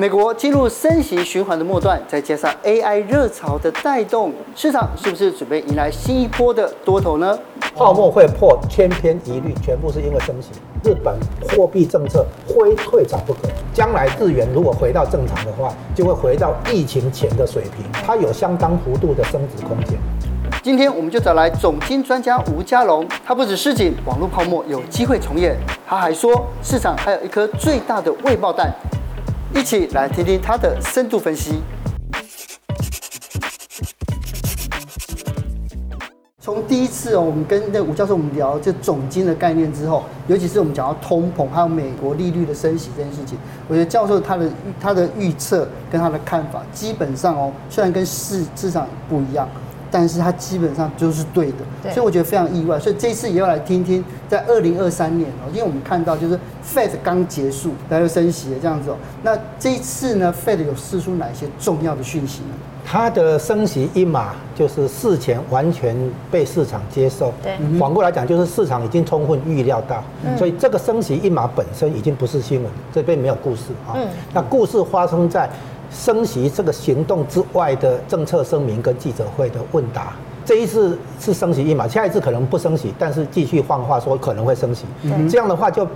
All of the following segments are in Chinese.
美国进入升息循环的末段，再加上 AI 热潮的带动，市场是不是准备迎来新一波的多头呢？泡沫会破，千篇一律，全部是因为升息。日本货币政策非退场不可。将来日元如果回到正常的话，就会回到疫情前的水平，它有相当幅度的升值空间。今天我们就找来总经专家吴家龙，他不止示警网络泡沫有机会重演，他还说市场还有一颗最大的未爆弹。一起来听听他的深度分析。从第一次哦，我们跟那吴教授我们聊这总经的概念之后，尤其是我们讲到通膨还有美国利率的升息这件事情，我觉得教授他的他的预测跟他的看法，基本上哦，虽然跟市市场不一样。但是它基本上就是对的，对，所以我觉得非常意外。所以这次也要来听听，在二零二三年哦，因为我们看到就是 Fed 刚结束，它又升息了这样子哦。那这一次呢，Fed 有释出哪些重要的讯息呢？它的升息一码就是事前完全被市场接受，对。反过来讲，就是市场已经充分预料到，所以这个升息一码本身已经不是新闻，这边没有故事啊。嗯。那故事发生在。升息这个行动之外的政策声明跟记者会的问答，这一次是升息一码，下一次可能不升息，但是继续放话说可能会升息，这样的话就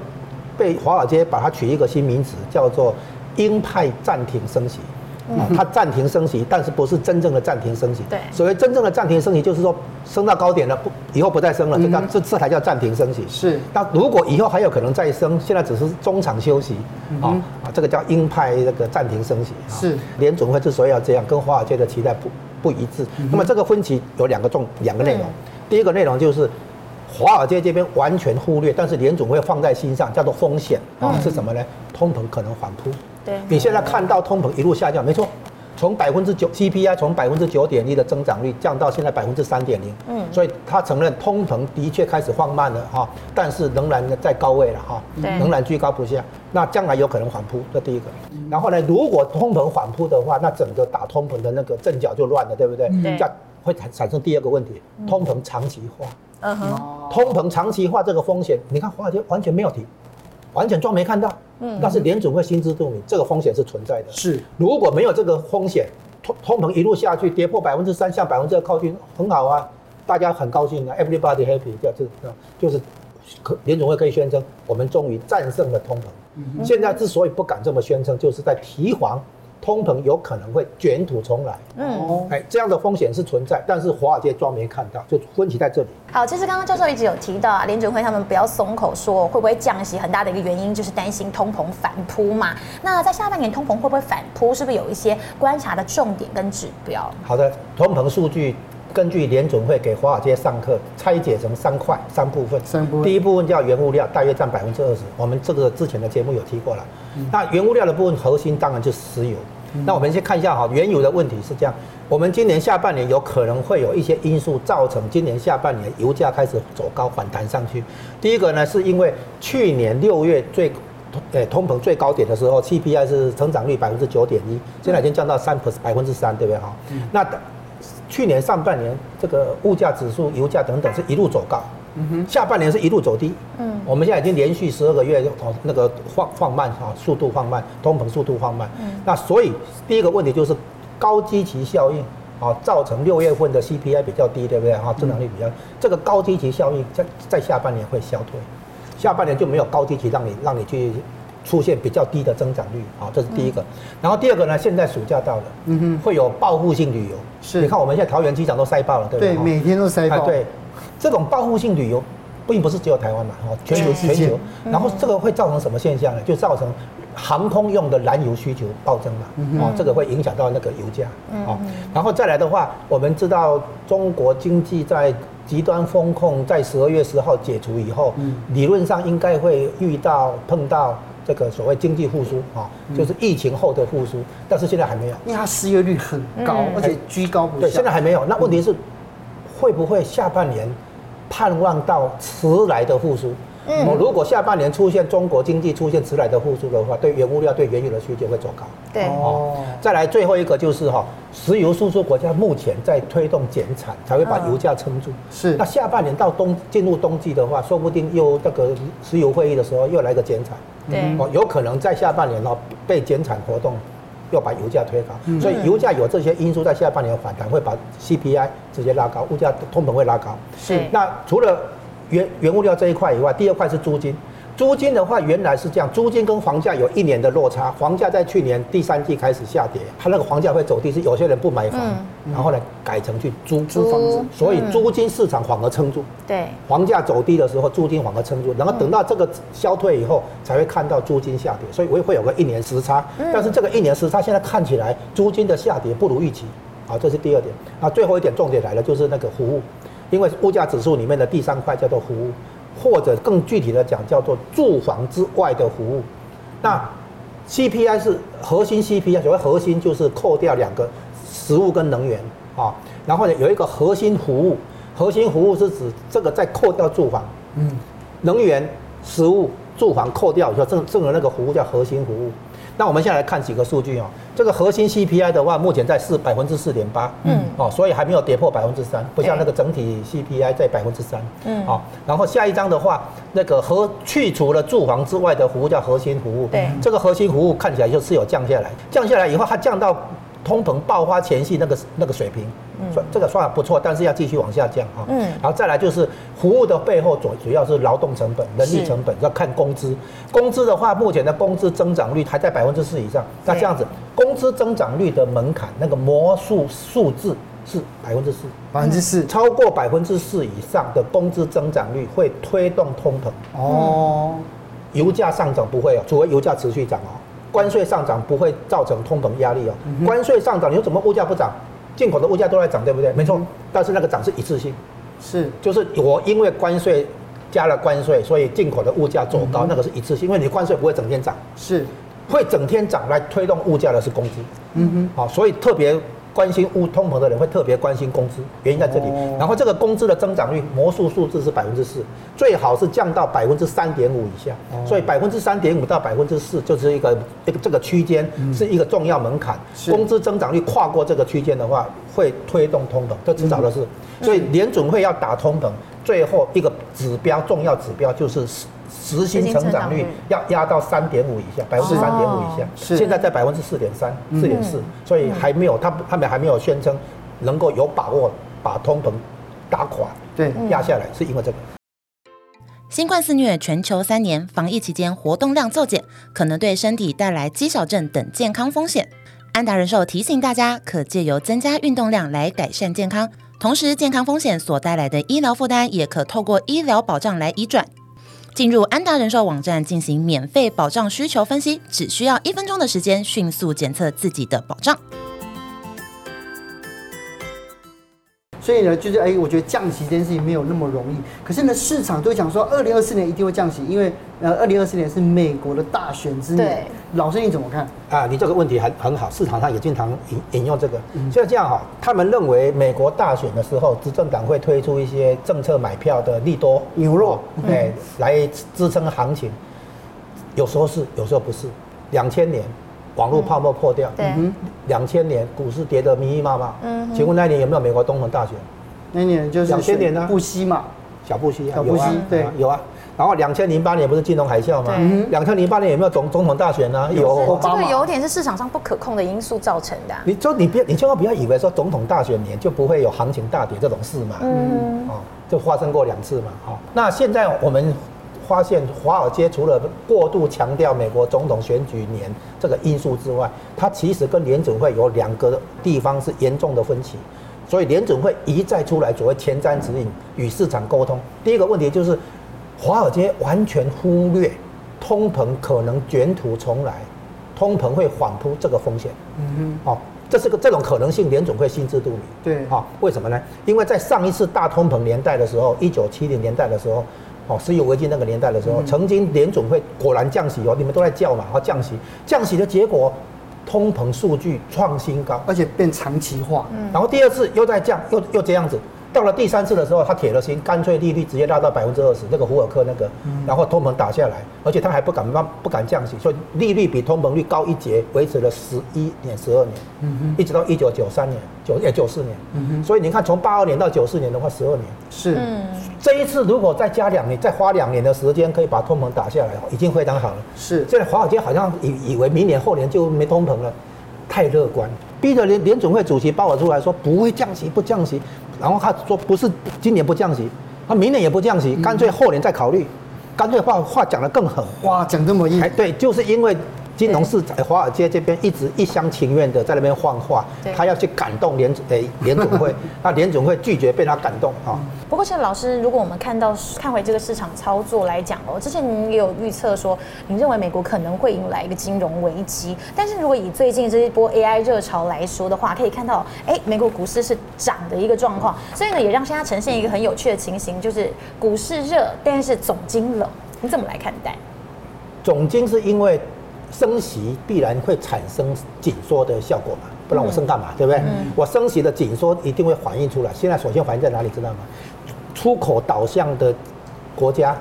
被华尔街把它取一个新名词，叫做鹰派暂停升息。它暂停升息，但是不是真正的暂停升息。对，所谓真正的暂停升息，就是说升到高点了，不以后不再升了，这叫这这才叫暂停升息。是。那如果以后还有可能再升，现在只是中场休息，啊啊，这个叫鹰派这个暂停升息。是。联总会之所以要这样，跟华尔街的期待不不一致。那么这个分歧有两个重两个内容，第一个内容就是华尔街这边完全忽略，但是联总会放在心上，叫做风险啊，是什么呢？通膨可能反扑。对，你现在看到通膨一路下降，没错，从百分之九 CPI 从百分之九点一的增长率降到现在百分之三点零，嗯，所以他承认通膨的确开始放慢了哈，但是仍然在高位了哈，仍然居高不下，那将来有可能反扑，这第一个。然后呢，如果通膨反扑的话，那整个打通膨的那个阵脚就乱了，对不对？对，这样会产产生第二个问题，通膨长期化，嗯哼，通膨长期化这个风险，你看华尔街完全没有提。完全装没看到，嗯，但是联准会心知肚明，这个风险是存在的。是，如果没有这个风险，通通膨一路下去，跌破百分之三，向百分之二靠近，很好啊，大家很高兴啊，everybody happy，就是就是，可联总会可以宣称，我们终于战胜了通膨。嗯，现在之所以不敢这么宣称，就是在提防。通膨有可能会卷土重来，嗯，哎，这样的风险是存在，但是华尔街装没看到，就分歧在这里。好，其实刚刚教授一直有提到啊，联准会他们不要松口说会不会降息，很大的一个原因就是担心通膨反扑嘛。那在下半年通膨会不会反扑，是不是有一些观察的重点跟指标？好的，通膨数据根据联准会给华尔街上课拆解成三块三部分，三部分。第一部分叫原物料，大约占百分之二十，我们这个之前的节目有提过了。嗯、那原物料的部分核心当然就是石油。那我们先看一下哈，原油的问题是这样，我们今年下半年有可能会有一些因素造成今年下半年油价开始走高反弹上去。第一个呢，是因为去年六月最，诶通膨最高点的时候，CPI 是成长率百分之九点一，现在已经降到三百分之三，对不对哈？那去年上半年这个物价指数、油价等等是一路走高。嗯哼，下半年是一路走低。嗯，我们现在已经连续十二个月哦，那个放放慢啊，速度放慢，通膨速度放慢。嗯，那所以第一个问题就是高基期效应啊，造成六月份的 CPI 比较低，对不对啊？增长率比较，这个高基期效应在在下半年会消退，下半年就没有高基期让你让你去出现比较低的增长率啊，这是第一个。然后第二个呢，现在暑假到了，嗯哼，会有报复性旅游。是，你看我们现在桃园机场都塞爆了，对不对？对，每天都塞爆。对。这种报复性旅游，并不是只有台湾嘛，哈，全球全球，然后这个会造成什么现象呢？就造成航空用的燃油需求暴增嘛，哦，这个会影响到那个油价，哦，然后再来的话，我们知道中国经济在极端风控在十二月十号解除以后，理论上应该会遇到碰到这个所谓经济复苏啊，就是疫情后的复苏，但是现在还没有，因为它失业率很高，而且居高不下。对，现在还没有。那问题是会不会下半年？盼望到迟来的复苏。嗯，如果下半年出现中国经济出现迟来的复苏的话，对原物料、对原油的需求会走高。对哦，再来最后一个就是哈，石油输出国家目前在推动减产，才会把油价撑住。是，那下半年到冬进入冬季的话，说不定又那个石油会议的时候又来个减产。对，哦，有可能在下半年哦被减产活动又把油价推高，所以油价有这些因素在下半年反弹，会把 CPI 直接拉高，物价通膨会拉高。是。那除了原原物料这一块以外，第二块是租金。租金的话，原来是这样，租金跟房价有一年的落差。房价在去年第三季开始下跌，它那个房价会走低，是有些人不买房，嗯、然后呢改成去租租房子，所以租金市场反而撑住。对，房价走低的时候，租金反而撑住，然后等到这个消退以后，才会看到租金下跌，所以我也会有个一年时差。但是这个一年时差现在看起来，租金的下跌不如预期。啊，这是第二点。那最后一点重点来了，就是那个服务，因为物价指数里面的第三块叫做服务。或者更具体的讲，叫做住房之外的服务。那 CPI 是核心 CPI，所谓核心就是扣掉两个食物跟能源啊，然后呢有一个核心服务，核心服务是指这个再扣掉住房，嗯，能源、食物、住房扣掉以后，剩剩的那个服务叫核心服务。那我们现在来看几个数据哦。这个核心 CPI 的话，目前在四百分之四点八，嗯，哦，所以还没有跌破百分之三，不像那个整体 CPI 在百分之三，嗯，好。然后下一张的话，那个核去除了住房之外的服务叫核心服务，对，这个核心服务看起来就是有降下来，降下来以后它降到通膨爆发前夕那个那个水平。算这个算不错，但是要继续往下降啊。嗯，然后再来就是服务的背后主主要是劳动成本、人力成本，要看工资。工资的话，目前的工资增长率还在百分之四以上。那这样子，工资增长率的门槛那个魔术数字是百分之四，百分之四，超过百分之四以上的工资增长率会推动通膨。哦，油价上涨不会哦，除非油价持续涨哦。关税上涨不会造成通膨压力哦。关税上涨，你说怎么物价不涨？进口的物价都在涨，对不对？没错，但是那个涨是一次性，是，就是我因为关税加了关税，所以进口的物价走高，那个是一次性，因为你关税不会整天涨，是，会整天涨来推动物价的是工资，嗯哼，好，所以特别。关心乌通膨的人会特别关心工资，原因在这里。然后这个工资的增长率魔术数字是百分之四，最好是降到百分之三点五以下。所以百分之三点五到百分之四就是一个一个这个区间是一个重要门槛。工资增长率跨过这个区间的话，会推动通膨，这迟早的事。所以联准会要打通膨，最后一个指标重要指标就是。实薪成长率要压到三点五以下，百分之三点五以下，是现在在百分之四点三、四点四，所以还没有，他他们还没有宣称能够有把握把通膨打垮，对，压下来，是因为这个。新冠肆虐全球三年，防疫期间活动量骤减，可能对身体带来肌少症等健康风险。安达人寿提醒大家，可借由增加运动量来改善健康，同时健康风险所带来的医疗负担也可透过医疗保障来移转。进入安达人寿网站进行免费保障需求分析，只需要一分钟的时间，迅速检测自己的保障。所以呢，就是哎，我觉得降息这件事情没有那么容易。可是呢，市场都讲说，二零二四年一定会降息，因为呃，二零二四年是美国的大选之年。对，老师你怎么看？啊，你这个问题很很好，市场上也经常引引用这个。所以这样哈，他们认为美国大选的时候，执政党会推出一些政策买票的利多牛肉，哎，来支撑行情。有时候是，有时候不是。两千年。网络泡沫破掉，对，两千年股市跌得密密麻麻。嗯，请问那年有没有美国总统大选？那年就是两千年呢？布希嘛，小布希，小布希，对，有啊。然后两千零八年不是金融海啸吗？两千零八年有没有总总统大选呢？有。这个有点是市场上不可控的因素造成的。你就你别你千万不要以为说总统大选年就不会有行情大跌这种事嘛。嗯。哦，就发生过两次嘛。好，那现在我们。发现华尔街除了过度强调美国总统选举年这个因素之外，它其实跟联准会有两个地方是严重的分歧，所以联准会一再出来所谓前瞻指引与市场沟通。第一个问题就是华尔街完全忽略通膨可能卷土重来，通膨会反扑这个风险。嗯哼，哦，这是个这种可能性，联准会心知肚明。对，啊，为什么呢？因为在上一次大通膨年代的时候，一九七零年代的时候。哦，石油危机那个年代的时候，曾经联总会果然降息哦，你们都在叫嘛，哦，降息，降息的结果，通膨数据创新高，而且变长期化，嗯，然后第二次又在降，又又这样子。到了第三次的时候，他铁了心，干脆利率直接拉到百分之二十，那个胡尔克那个，然后通膨打下来，而且他还不敢不不敢降息，所以利率比通膨率高一截，维持了十一年、十二年，一直到一九九三年、九也九四年，所以你看从八二年到九四年的话，十二年。是，这一次如果再加两年，再花两年的时间，可以把通膨打下来，已经非常好了。是，现在华尔街好像以以为明年后年就没通膨了。太乐观，逼着联联准会主席鲍尔出来说不会降息，不降息，然后他说不是今年不降息，他明年也不降息，干脆后年再考虑，干脆话话讲得更狠，哇，讲这么硬，对，就是因为。金融市在华尔街这边一直一厢情愿的在那边放话，他要去感动联诶联总会，那联总会拒绝被他感动啊。不过，现在老师，如果我们看到看回这个市场操作来讲哦，之前您也有预测说，您认为美国可能会迎来一个金融危机。但是如果以最近这一波 AI 热潮来说的话，可以看到，哎，美国股市是涨的一个状况，所以呢，也让现在呈现一个很有趣的情形，就是股市热，但是总经冷。你怎么来看待？总经是因为。升息必然会产生紧缩的效果嘛，不然我升干嘛？对不对？我升息的紧缩一定会反映出来。现在首先反映在哪里？知道吗？出口导向的国家，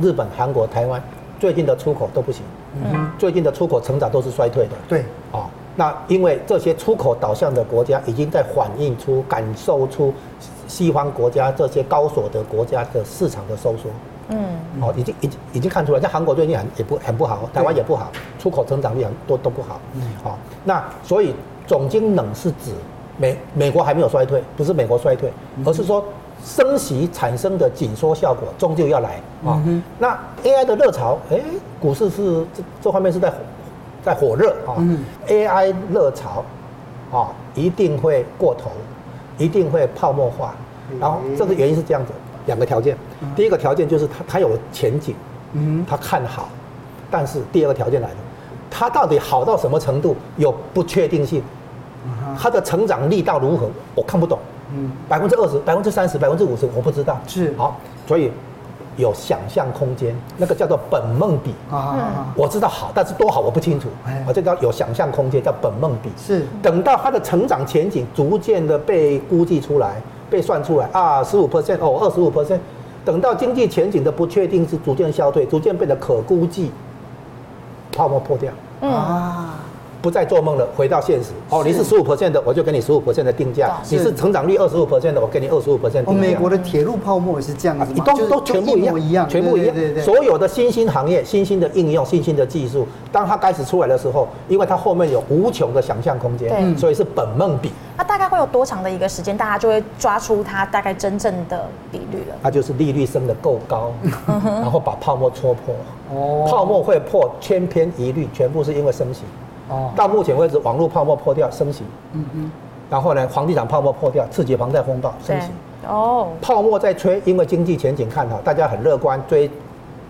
日本、韩国、台湾，最近的出口都不行。嗯，最近的出口成长都是衰退的。对，哦，那因为这些出口导向的国家已经在反映出、感受出西方国家这些高所得国家的市场的收缩。嗯，哦，已经已经已经看出来，像韩国最近很也不很不好，台湾也不好，出口成长率很多都不好。嗯，哦，那所以总经冷是指美美国还没有衰退，不是美国衰退，而是说升息产生的紧缩效果终究要来啊。那 AI 的热潮，哎，股市是这这方面是在在火热啊。嗯 AI 热潮啊，一定会过头，一定会泡沫化，然后这个原因是这样子。两个条件，第一个条件就是它它有前景，嗯，它看好，但是第二个条件来了，它到底好到什么程度有不确定性，它的成长力道如何我看不懂，嗯，百分之二十、百分之三十、百分之五十我不知道，是。好，所以有想象空间，那个叫做本梦比。啊，我知道好，但是多好我不清楚，我，这叫有想象空间，叫本梦比，是。等到它的成长前景逐渐的被估计出来。被算出来啊，十五 percent 哦，二十五。percent，等到经济前景的不确定是逐渐消退，逐渐变得可估计，泡沫破掉，啊。不再做梦了，回到现实。哦，你是十五 percent 的，我就给你十五 percent 的定价；你是成长率二十五 percent 的，我给你二十五 percent 定价。美国的铁路泡沫也是这样子，都都全部一样，全部一样。所有的新兴行业、新兴的应用、新兴的技术，当它开始出来的时候，因为它后面有无穷的想象空间，所以是本梦比。那大概会有多长的一个时间，大家就会抓出它大概真正的比率了？它就是利率升得够高，然后把泡沫戳破。哦，泡沫会破，千篇一律，全部是因为升息。哦，到目前为止，网络泡沫破掉，升息。嗯嗯。然后呢，房地产泡沫破掉，刺激房贷风暴，升息。哦。泡沫在吹，因为经济前景看好，大家很乐观，追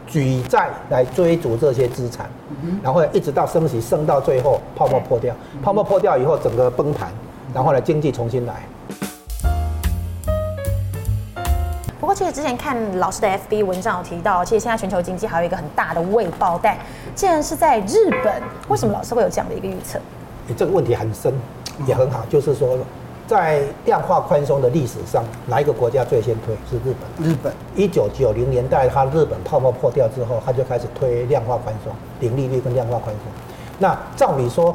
举债来追逐这些资产。嗯。然后一直到升息，升到最后，泡沫破掉。泡沫破掉以后，整个崩盘。然后呢，经济重新来。不过，其实之前看老师的 FB 文章有提到，其实现在全球经济还有一个很大的未爆弹，既然是在日本，为什么老师会有这样的一个预测？你这个问题很深，也很好，就是说，在量化宽松的历史上，哪一个国家最先推？是日本。日本一九九零年代，它日本泡沫破掉之后，它就开始推量化宽松，零利率跟量化宽松。那照理说，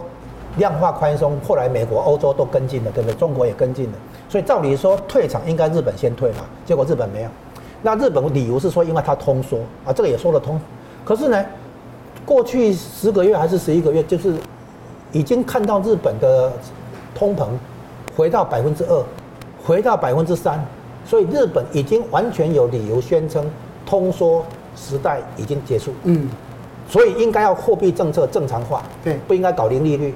量化宽松，后来美国、欧洲都跟进了，对不对？中国也跟进了。所以照理说退场应该日本先退嘛，结果日本没有。那日本理由是说，因为它通缩啊，这个也说得通。可是呢，过去十个月还是十一个月，就是已经看到日本的通膨回到百分之二，回到百分之三，所以日本已经完全有理由宣称通缩时代已经结束。嗯，所以应该要货币政策正常化，对，不应该搞零利率。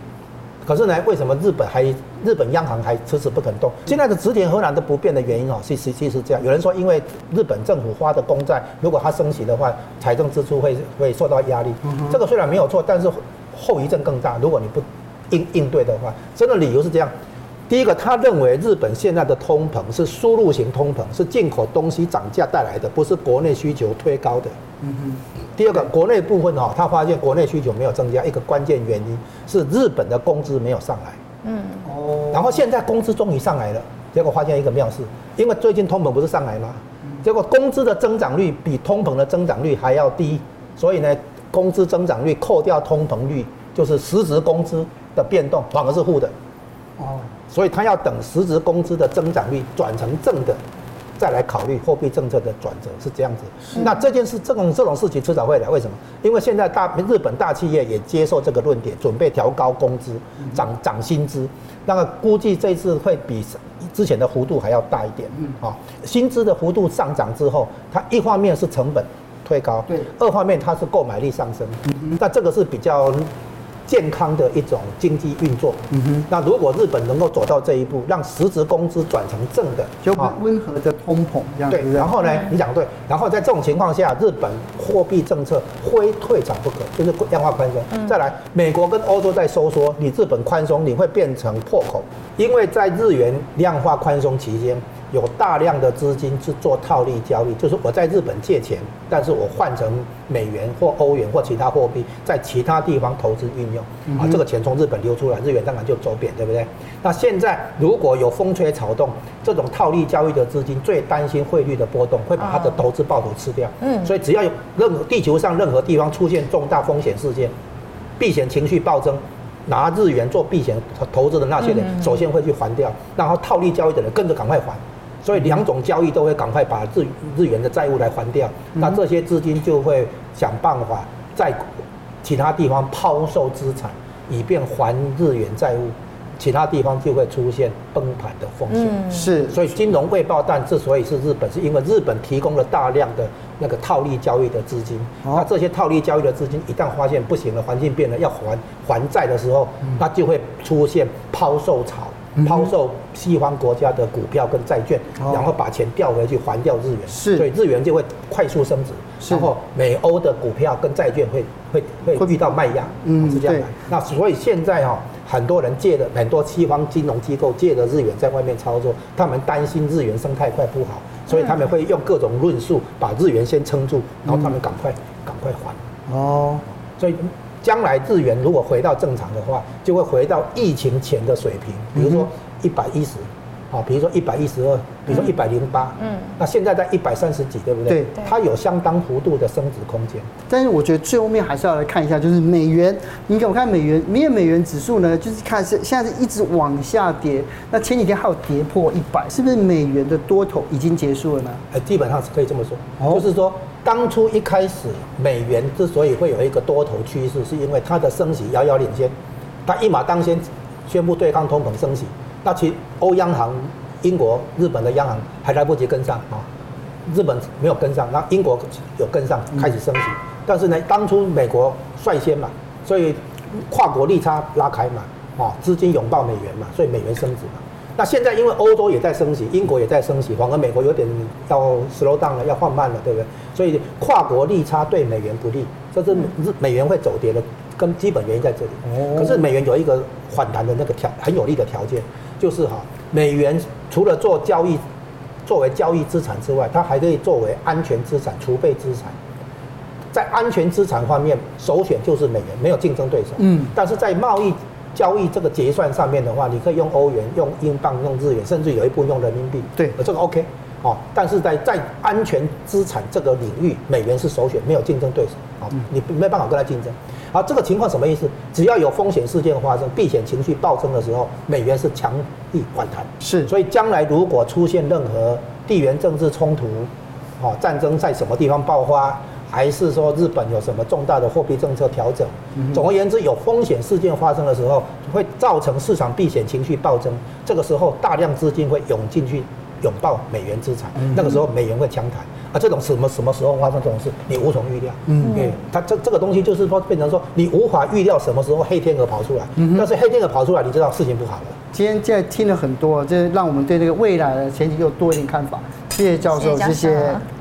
可是呢，为什么日本还日本央行还迟迟不肯动？现在的直田和男的不变的原因哦，是实其实是这样。有人说，因为日本政府发的公债，如果它升息的话，财政支出会会受到压力。这个虽然没有错，但是后遗症更大。如果你不应应对的话，真的理由是这样。第一个，他认为日本现在的通膨是输入型通膨，是进口东西涨价带来的，不是国内需求推高的。嗯哼。第二个，国内部分哈，他发现国内需求没有增加，一个关键原因是日本的工资没有上来。嗯，哦。然后现在工资终于上来了，结果发现一个妙事，因为最近通膨不是上来吗？结果工资的增长率比通膨的增长率还要低，所以呢，工资增长率扣掉通膨率，就是实质工资的变动反而是负的。哦。所以他要等实质工资的增长率转成正的，再来考虑货币政策的转折，是这样子。那这件事，这种这种事情迟早会来，为什么？因为现在大日本大企业也接受这个论点，准备调高工资，涨涨薪资。那个估计这次会比之前的幅度还要大一点。嗯啊，薪资的幅度上涨之后，它一方面是成本推高，对，二方面它是购买力上升。那这个是比较。健康的一种经济运作。嗯哼。那如果日本能够走到这一步，让实质工资转成正的，就温和的通膨这样。对。然后呢，你讲对。然后在这种情况下，日本货币政策非退场不可，就是量化宽松。再来，美国跟欧洲在收缩，你日本宽松，你会变成破口，因为在日元量化宽松期间。有大量的资金去做套利交易，就是我在日本借钱，但是我换成美元或欧元或其他货币，在其他地方投资运用，啊，这个钱从日本流出来，日元当然就走贬，对不对？那现在如果有风吹草动，这种套利交易的资金最担心汇率的波动会把它的投资报酬吃掉，嗯，所以只要有任何地球上任何地方出现重大风险事件，避险情绪暴增，拿日元做避险投资的那些人，首先会去还掉，然后套利交易的人跟着赶快还。所以两种交易都会赶快把日日元的债务来还掉，那这些资金就会想办法在其他地方抛售资产，以便还日元债务，其他地方就会出现崩盘的风险。是，所以金融未爆弹之所以是日本，是因为日本提供了大量的那个套利交易的资金。那这些套利交易的资金一旦发现不行了，环境变了，要还还债的时候，那就会出现抛售潮。抛售西方国家的股票跟债券，然后把钱调回去还掉日元，是，所以日元就会快速升值，然后美欧的股票跟债券会会会遇到卖压，嗯，是这样的。那所以现在哈，很多人借的很多西方金融机构借的日元在外面操作，他们担心日元生态快不好，所以他们会用各种论述把日元先撑住，然后他们赶快赶快还。哦，所以。将来日元如果回到正常的话，就会回到疫情前的水平，比如说一百一十，啊，比如说一百一十二，比如说一百零八，嗯，那现在在一百三十几，对不对？对，它有相当幅度的升值空间。但是我觉得最后面还是要来看一下，就是美元，你给我看美元，因为美元指数呢，就是看是现在是一直往下跌，那前几天还有跌破一百，是不是美元的多头已经结束了呢？哎，基本上是可以这么说，哦、就是说。当初一开始，美元之所以会有一个多头趋势，是因为它的升息遥遥领先，它一马当先宣布对抗通膨升息，那其欧央行、英国、日本的央行还来不及跟上啊，日本没有跟上，那英国有跟上开始升息，但是呢，当初美国率先嘛，所以跨国利差拉开嘛，啊，资金拥抱美元嘛，所以美元升值嘛。那现在因为欧洲也在升息，英国也在升息，反而美国有点要 slow down 了，要放慢了，对不对？所以跨国利差对美元不利，这是美元会走跌的，跟基本原因在这里。可是美元有一个反弹的那个条很有利的条件，就是哈，美元除了做交易作为交易资产之外，它还可以作为安全资产、储备资产。在安全资产方面，首选就是美元，没有竞争对手。嗯，但是在贸易。交易这个结算上面的话，你可以用欧元、用英镑、用日元，甚至有一部分用人民币。对，这个 OK，哦，但是在在安全资产这个领域，美元是首选，没有竞争对手，啊，你没办法跟他竞争。好，这个情况什么意思？只要有风险事件发生，避险情绪暴增的时候，美元是强力反弹。是，所以将来如果出现任何地缘政治冲突，哦，战争在什么地方爆发？还是说日本有什么重大的货币政策调整？总而言之，有风险事件发生的时候，会造成市场避险情绪暴增。这个时候，大量资金会涌进去拥抱美元资产。那个时候，美元会强弹。啊，这种什么什么时候发生这种事，你无从预料。嗯，对，它这这个东西就是说，变成说你无法预料什么时候黑天鹅跑出来。嗯但是黑天鹅跑出来，你知道事情不好了。今天现在听了很多，这让我们对这个未来的前景又多一点看法。谢谢教授，谢谢。